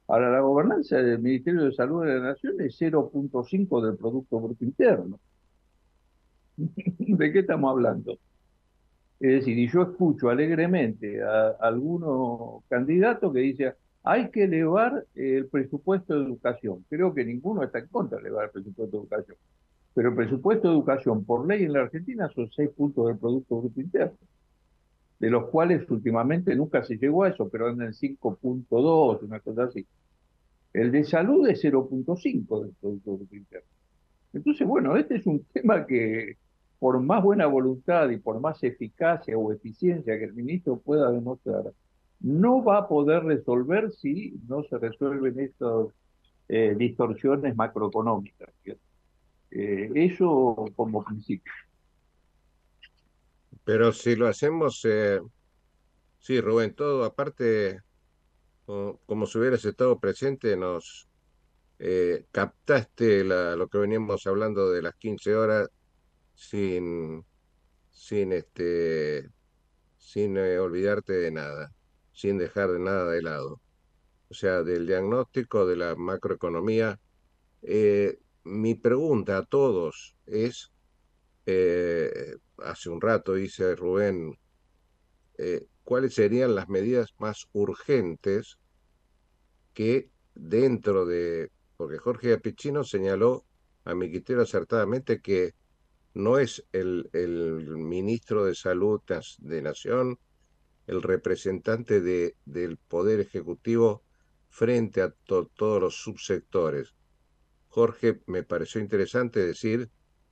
Ahora, la gobernanza del Ministerio de Salud de la Nación es 0.5 del Producto Bruto Interno. ¿De qué estamos hablando? Es decir, y yo escucho alegremente a, algunos candidatos que dicen, hay que elevar el presupuesto de educación. Creo que ninguno está en contra de elevar el presupuesto de educación. Pero el presupuesto de educación por ley en la Argentina son 6 puntos del Producto Bruto Interno, de los cuales últimamente nunca se llegó a eso, pero andan en 5.2, una cosa así. El de salud es 0.5 del Producto Bruto Interno. Entonces, bueno, este es un tema que por más buena voluntad y por más eficacia o eficiencia que el ministro pueda demostrar, no va a poder resolver si no se resuelven estas eh, distorsiones macroeconómicas. Eh, eso como principio. Pero si lo hacemos, eh, sí, Rubén, todo aparte, como si hubieras estado presente, nos captaste lo que veníamos hablando de las 15 horas sin, sin, este, sin eh, olvidarte de nada, sin dejar de nada de lado. O sea, del diagnóstico de la macroeconomía. Eh, mi pregunta a todos es, eh, hace un rato dice Rubén, ¿cuáles serían las medidas más urgentes que dentro de, porque Jorge Apichino señaló a mi criterio acertadamente que no es el, ministro de Salud de Nación el representante de, del Poder Ejecutivo frente a todos los subsectores. Jorge, me pareció interesante decir,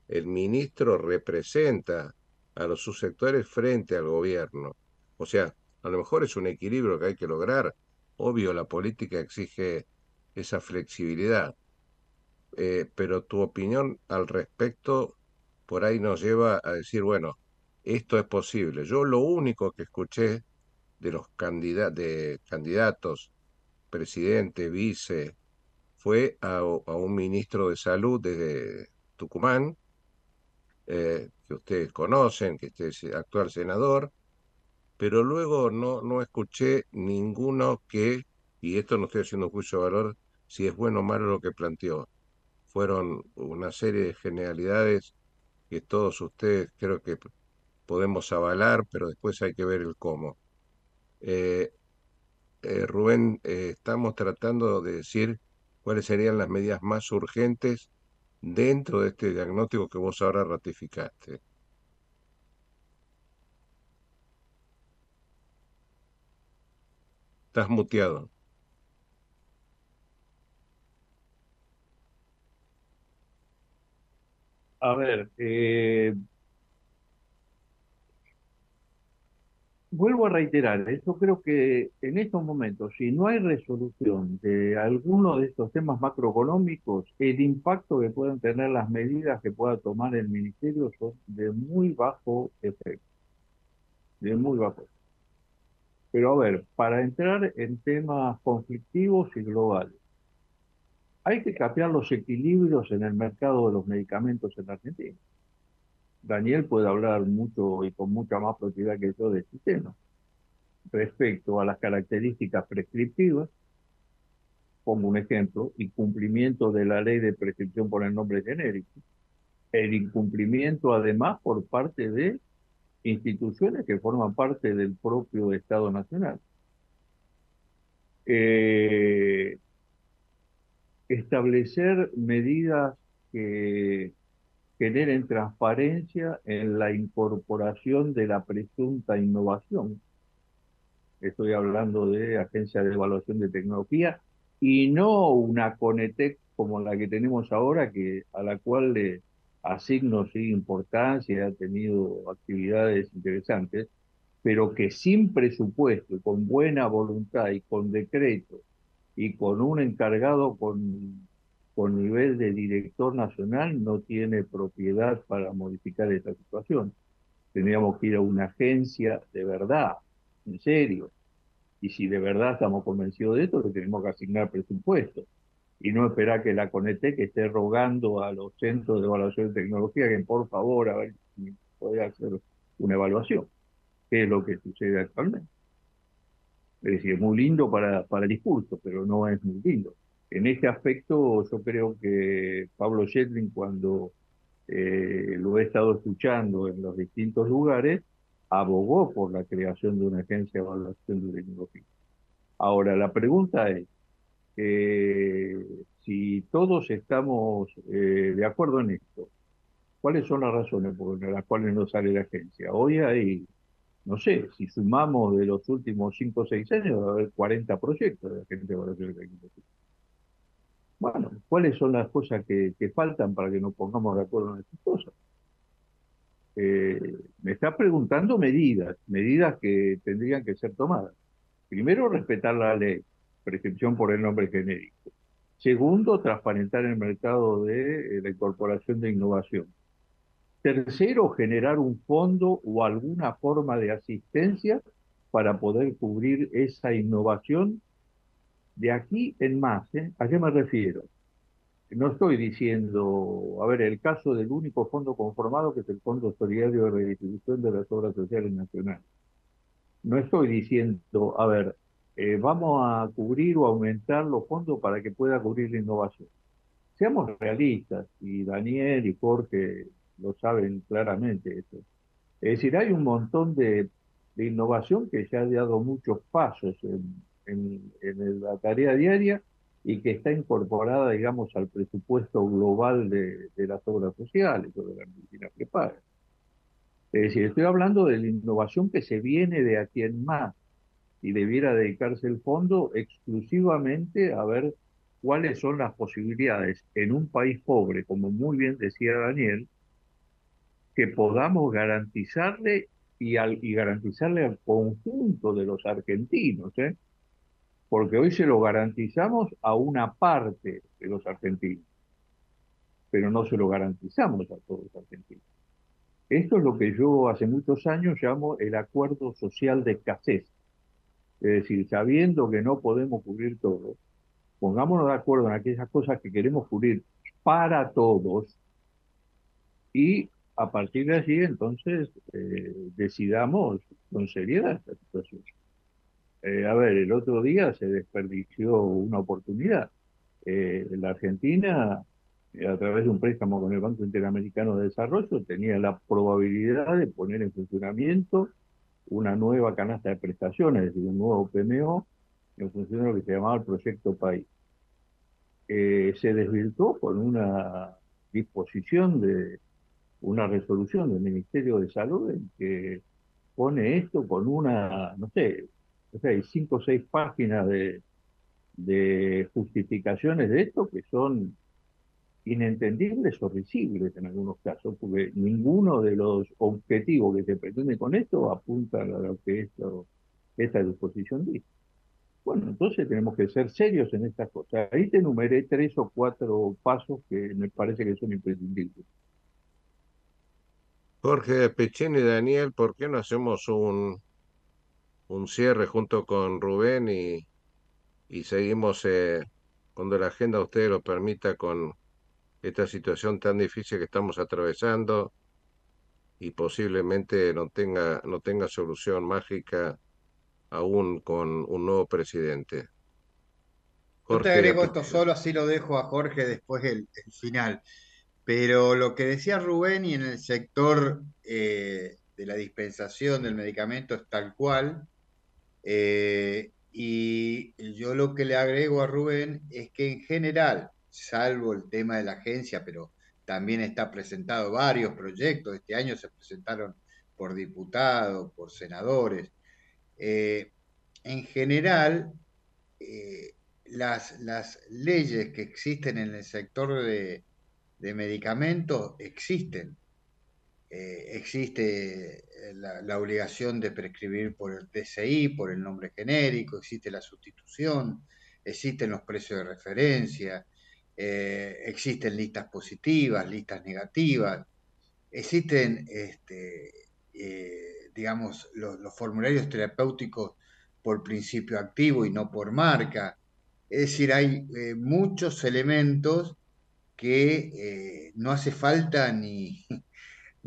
el ministro representa a los subsectores frente al gobierno. O sea, a lo mejor es un equilibrio que hay que lograr. Obvio, la política exige esa flexibilidad. Eh, pero tu opinión al respecto por ahí nos lleva a decir, bueno, esto es posible. Yo lo único que escuché de los de candidatos, presidente, vice, fue a, un ministro de salud de Tucumán, eh, que ustedes conocen, que este es actual senador, pero luego no, no escuché ninguno que, y esto no estoy haciendo juicio de valor, si es bueno o malo lo que planteó. Fueron una serie de generalidades que todos ustedes creo que podemos avalar, pero después hay que ver el cómo. Eh, eh, Rubén, eh, estamos tratando de decir cuáles serían las medidas más urgentes dentro de este diagnóstico que vos ahora ratificaste. Estás muteado. A ver, eh, vuelvo a reiterar, yo creo que en estos momentos, si no hay resolución de alguno de estos temas macroeconómicos, el impacto que puedan tener las medidas que pueda tomar el ministerio son de muy bajo efecto, de muy bajo efecto. Pero a ver, para entrar en temas conflictivos y globales, hay que cambiar los equilibrios en el mercado de los medicamentos en Argentina. Daniel puede hablar mucho y con mucha más propiedad que yo de este tema. Respecto a las características prescriptivas, como un ejemplo, incumplimiento de la ley de prescripción por el nombre genérico, el incumplimiento además por parte de instituciones que forman parte del propio Estado Nacional. Eh, establecer medidas que generen transparencia en la incorporación de la presunta innovación. Estoy hablando de agencias de evaluación de tecnología y no una Conetec como la que tenemos ahora, que, a la cual le asigno sí, importancia, ha tenido actividades interesantes, pero que sin presupuesto, con buena voluntad y con decreto y con un encargado con, con nivel de director nacional no tiene propiedad para modificar esta situación. Tendríamos que ir a una agencia de verdad, en serio. Y si de verdad estamos convencidos de esto, tenemos que asignar presupuesto. y no esperar que la Conetec esté rogando a los centros de evaluación de tecnología que por favor a ver si puede hacer una evaluación, que es lo que sucede actualmente. Es decir, es muy lindo para, para el discurso, pero no es muy lindo. En este aspecto, yo creo que Pablo Shetlin, cuando eh, lo he estado escuchando en los distintos lugares, abogó por la creación de una agencia de evaluación de tecnología. Ahora, la pregunta es, eh, si todos estamos eh, de acuerdo en esto, ¿cuáles son las razones por las cuales no sale la agencia? Hoy hay, no sé, si sumamos de los últimos 5 o 6 años, va a haber 40 proyectos de agencia de evaluación de tecnología. Bueno, ¿cuáles son las cosas que, faltan para que nos pongamos de acuerdo en estas cosas? Eh, me está preguntando medidas, medidas que tendrían que ser tomadas. Primero, respetar la ley, prescripción por el nombre genérico. Segundo, transparentar el mercado de la incorporación de innovación. Tercero, generar un fondo o alguna forma de asistencia para poder cubrir esa innovación de aquí en más, ¿eh? ¿a qué me refiero? No estoy diciendo, a ver, el caso del único fondo conformado, que es el Fondo Solidario de Redistribución de las Obras Sociales Nacionales. No estoy diciendo, a ver, eh, vamos a cubrir o aumentar los fondos para que pueda cubrir la innovación. Seamos realistas, y Daniel y Jorge lo saben claramente eso. Es decir, hay un montón de, de innovación que ya ha dado muchos pasos en, en, la tarea diaria y que está incorporada, digamos, al presupuesto global de, las obras sociales o de la Argentina paga. Es decir, estoy hablando de la innovación que se viene de aquí en más y debiera dedicarse el fondo exclusivamente a ver cuáles son las posibilidades en un país pobre, como muy bien decía Daniel, que podamos garantizarle y, al, y garantizarle al conjunto de los argentinos, ¿eh? Porque hoy se lo garantizamos a una parte de los argentinos, pero no se lo garantizamos a todos los argentinos. Esto es lo que yo hace muchos años llamo el acuerdo social de escasez. Es decir, sabiendo que no podemos cubrir todo, pongámonos de acuerdo en aquellas cosas que queremos cubrir para todos y a partir de allí entonces eh, decidamos con seriedad esta situación. Eh, a ver, el otro día se desperdició una oportunidad. Eh, la Argentina, eh, a través de un préstamo con el Banco Interamericano de Desarrollo, tenía la probabilidad de poner en funcionamiento una nueva canasta de prestaciones, es decir, un nuevo PMO, en función de lo que se llamaba el Proyecto País. se desvirtuó con una disposición de una resolución del Ministerio de Salud en que pone esto con una, no sé, o sea, hay cinco o seis páginas de, justificaciones de esto que son inentendibles o risibles en algunos casos, porque ninguno de los objetivos que se pretende con esto apunta a lo que esta disposición dice. Bueno, entonces tenemos que ser serios en estas cosas. Ahí te enumeré tres o cuatro pasos que me parece que son imprescindibles. Jorge Pechín y Daniel, ¿por qué no hacemos un, un cierre junto con Rubén y, y seguimos eh, cuando la agenda usted lo permita con esta situación tan difícil que estamos atravesando y posiblemente no tenga, no tenga solución mágica aún con un nuevo presidente. Yo te agrego esto solo, así lo dejo a Jorge después el, final. Pero lo que decía Rubén y en el sector eh, de la dispensación del medicamento es tal cual. Eh, y yo lo que le agrego a Rubén es que en general, salvo el tema de la agencia, pero también está presentado varios proyectos, este año se presentaron por diputados, por senadores, eh, en general, eh, las, leyes que existen en el sector de medicamentos existen. Eh, existe eh, la, obligación de prescribir por el TCI, por el nombre genérico, existe la sustitución, existen los precios de referencia, eh, existen listas positivas, listas negativas, existen, este, digamos, los, formularios terapéuticos por principio activo y no por marca. Es decir, hay muchos elementos que no hace falta ni,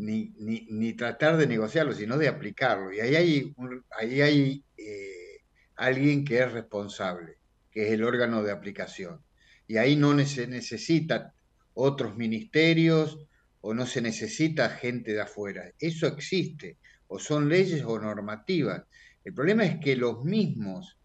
ni, ni, tratar de negociarlo, sino de aplicarlo. Y ahí hay, ahí hay eh, alguien que es responsable, que es el órgano de aplicación. Y ahí no se necesita otros ministerios o no se necesita gente de afuera. Eso existe, o son leyes o normativas. El problema es que los mismos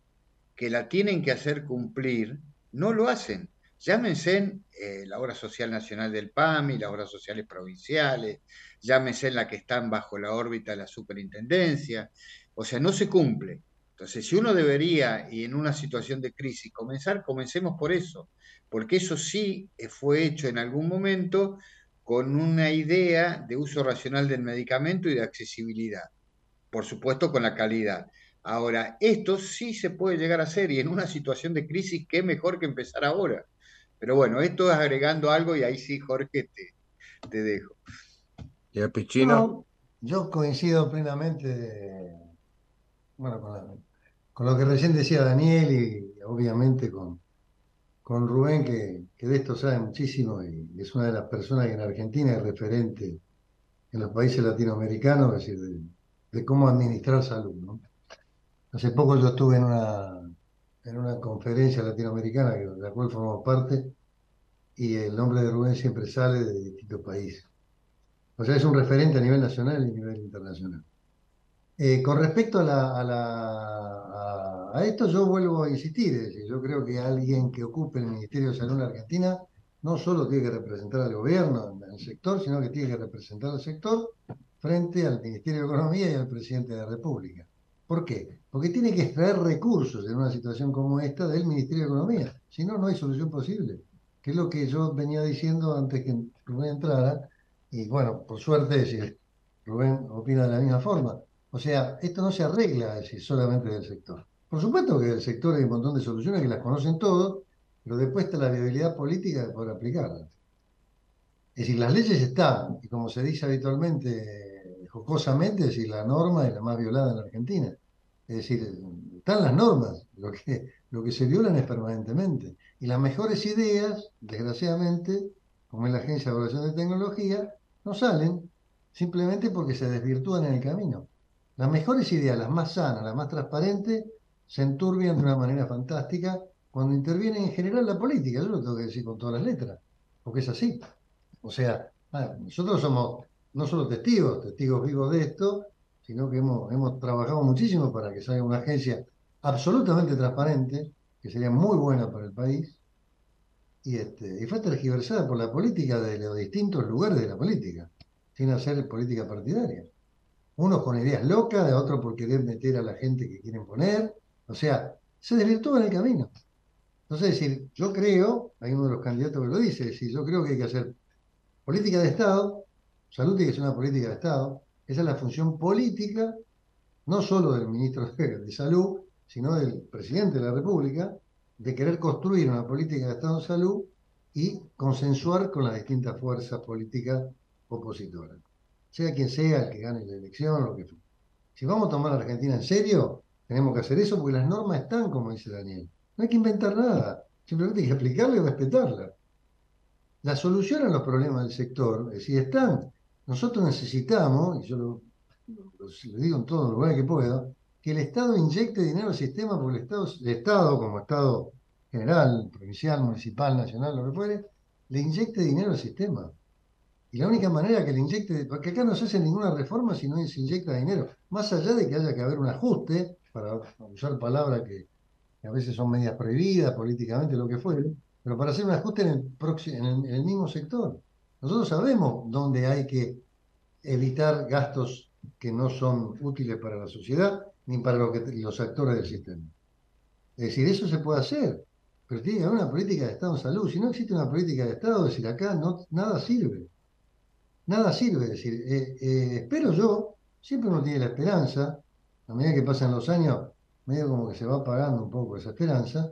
que la tienen que hacer cumplir no lo hacen. Llámense eh, la obra social nacional del PAMI, las obras sociales provinciales, llámense la que están bajo la órbita de la superintendencia. O sea, no se cumple. Entonces, si uno debería, y en una situación de crisis, comenzar, comencemos por eso, porque eso sí eh, fue hecho en algún momento con una idea de uso racional del medicamento y de accesibilidad, por supuesto con la calidad. Ahora, esto sí se puede llegar a hacer y en una situación de crisis, qué mejor que empezar ahora. Pero bueno, esto es agregando algo y ahí sí, Jorge, te, te dejo. ¿Y a Pichino? yo coincido plenamente bueno, con, lo que recién decía Daniel y obviamente con, con Rubén, que, de esto sabe muchísimo y es una de las personas que en Argentina es referente en los países latinoamericanos, es decir, de, de cómo administrar salud. ¿no? Hace poco yo estuve en una, en una conferencia latinoamericana de la cual formamos parte y el nombre de Rubén siempre sale de distintos países. O sea, es un referente a nivel nacional y a nivel internacional. Eh, con respecto a, la, a, la, a, esto, yo vuelvo a insistir, es decir, yo creo que alguien que ocupe el Ministerio de Salud en Argentina no solo tiene que representar al gobierno el sector, sino que tiene que representar al sector frente al Ministerio de Economía y al presidente de la República. ¿Por qué? Porque tiene que extraer recursos en una situación como esta del Ministerio de Economía. Si no, no hay solución posible. Que es lo que yo venía diciendo antes que Rubén entrara. Y bueno, por suerte, decir, Rubén opina de la misma forma. O sea, esto no se arregla decir, solamente del sector. Por supuesto que del sector hay un montón de soluciones que las conocen todos, pero después está la viabilidad política poder aplicarlas. Es decir, las leyes están, y como se dice habitualmente jocosamente, es decir, la norma es la más violada en la Argentina. Es decir, están las normas, lo que, lo que se violan es permanentemente. Y las mejores ideas, desgraciadamente, como es la Agencia de Evaluación de Tecnología, no salen simplemente porque se desvirtúan en el camino. Las mejores ideas, las más sanas, las más transparentes, se enturbian de una manera fantástica cuando interviene en general la política. Yo lo tengo que decir con todas las letras, porque es así. O sea, ah, nosotros somos no solo testigos, testigos vivos de esto, sino que hemos, hemos trabajado muchísimo para que salga una agencia absolutamente transparente, que sería muy buena para el país, y, este, y fue tergiversada por la política de los distintos lugares de la política, sin hacer política partidaria. Unos con ideas locas, de otros por querer meter a la gente que quieren poner, o sea, se desvirtúa en el camino. Entonces, es decir, yo creo, hay uno de los candidatos que lo dice, es decir, yo creo que hay que hacer política de Estado, Salud tiene que ser una política de Estado. Esa es la función política, no solo del ministro de Salud, sino del presidente de la República, de querer construir una política de Estado en salud y consensuar con las distintas fuerzas políticas opositoras. Sea quien sea el que gane la elección, lo que Si vamos a tomar a Argentina en serio, tenemos que hacer eso porque las normas están, como dice Daniel. No hay que inventar nada, simplemente hay que aplicarla y respetarla. La solución a los problemas del sector, es si están nosotros necesitamos, y yo lo, digo en todos los lugares que pueda, que el Estado inyecte dinero al sistema, porque el Estado, el Estado como Estado general, provincial, municipal, nacional, lo que fuere, le inyecte dinero al sistema. Y la única manera que le inyecte, porque acá no se hace ninguna reforma si no se inyecta dinero, más allá de que haya que haber un ajuste, para usar palabras que, a veces son medias prohibidas políticamente, lo que fuere, pero para hacer un ajuste en el, en el mismo sector. Nosotros sabemos dónde hay que evitar gastos que no son útiles para la sociedad ni para los actores del sistema. Es decir, eso se puede hacer, pero tiene que haber una política de Estado en salud. Si no existe una política de Estado, es decir, acá no, nada sirve. Nada sirve. Es decir, eh, eh, espero yo, siempre uno tiene la esperanza, a medida que pasan los años, medio como que se va apagando un poco esa esperanza,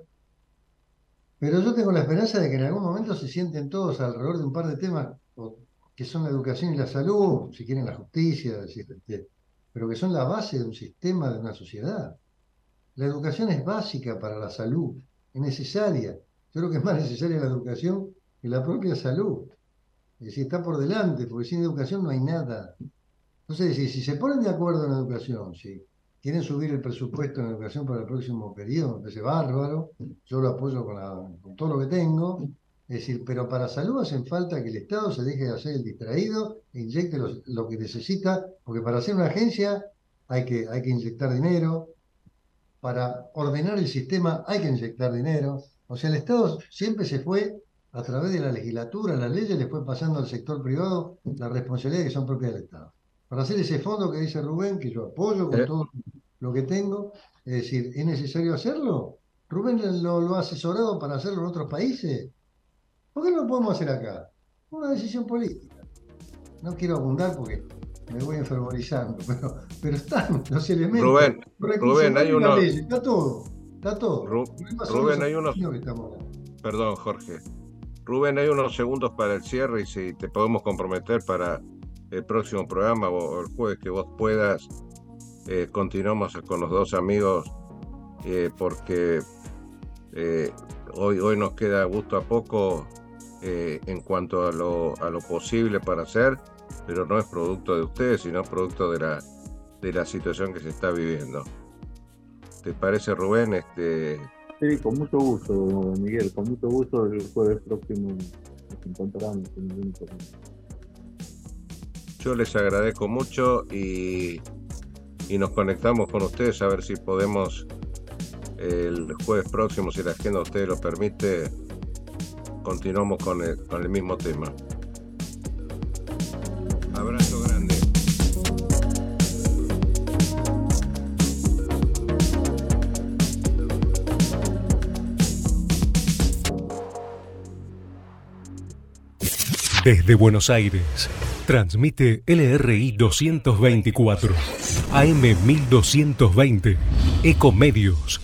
pero yo tengo la esperanza de que en algún momento se sienten todos alrededor de un par de temas que son la educación y la salud, si quieren la justicia, este, pero que son la base de un sistema, de una sociedad. La educación es básica para la salud, es necesaria. Yo creo que es más necesaria la educación que la propia salud. Es decir, está por delante, porque sin educación no hay nada. Entonces, si se ponen de acuerdo en educación, si quieren subir el presupuesto en educación para el próximo periodo, me parece bárbaro, yo lo apoyo con, con todo lo que tengo, es decir, pero para salud hacen falta que el Estado se deje de hacer el distraído e inyecte lo que necesita, porque para hacer una agencia hay que, hay que inyectar dinero, para ordenar el sistema hay que inyectar dinero. O sea, el Estado siempre se fue a través de la legislatura, las leyes, le fue pasando al sector privado las responsabilidades que son propias del Estado. Para hacer ese fondo que dice Rubén, que yo apoyo con eh. todo lo que tengo, es decir, ¿es necesario hacerlo? Rubén lo, lo ha asesorado para hacerlo en otros países. ¿Por qué no lo podemos hacer acá? Una decisión política. No quiero abundar porque me voy enfermorizando, pero, pero están los elementos. Rubén, Rubén hay uno. está todo, está todo. Rubén, hay unos. Perdón, Jorge. Rubén, hay unos segundos para el cierre y si te podemos comprometer para el próximo programa o el jueves que vos puedas, eh, continuamos con los dos amigos eh, porque eh, hoy, hoy nos queda gusto a poco en cuanto a lo, a lo posible para hacer, pero no es producto de ustedes, sino producto de la, de la situación que se está viviendo. ¿Te parece, Rubén? Este... Sí, con mucho gusto, Miguel, con mucho gusto el jueves próximo nos encontramos en el yo les agradezco mucho y, nos conectamos con ustedes a ver si podemos el jueves próximo, si la agenda ustedes lo permite, continuamos con el, con el mismo tema. Abrazo grande. Desde Buenos Aires Transmite LRI 224, AM 1220, Ecomedios.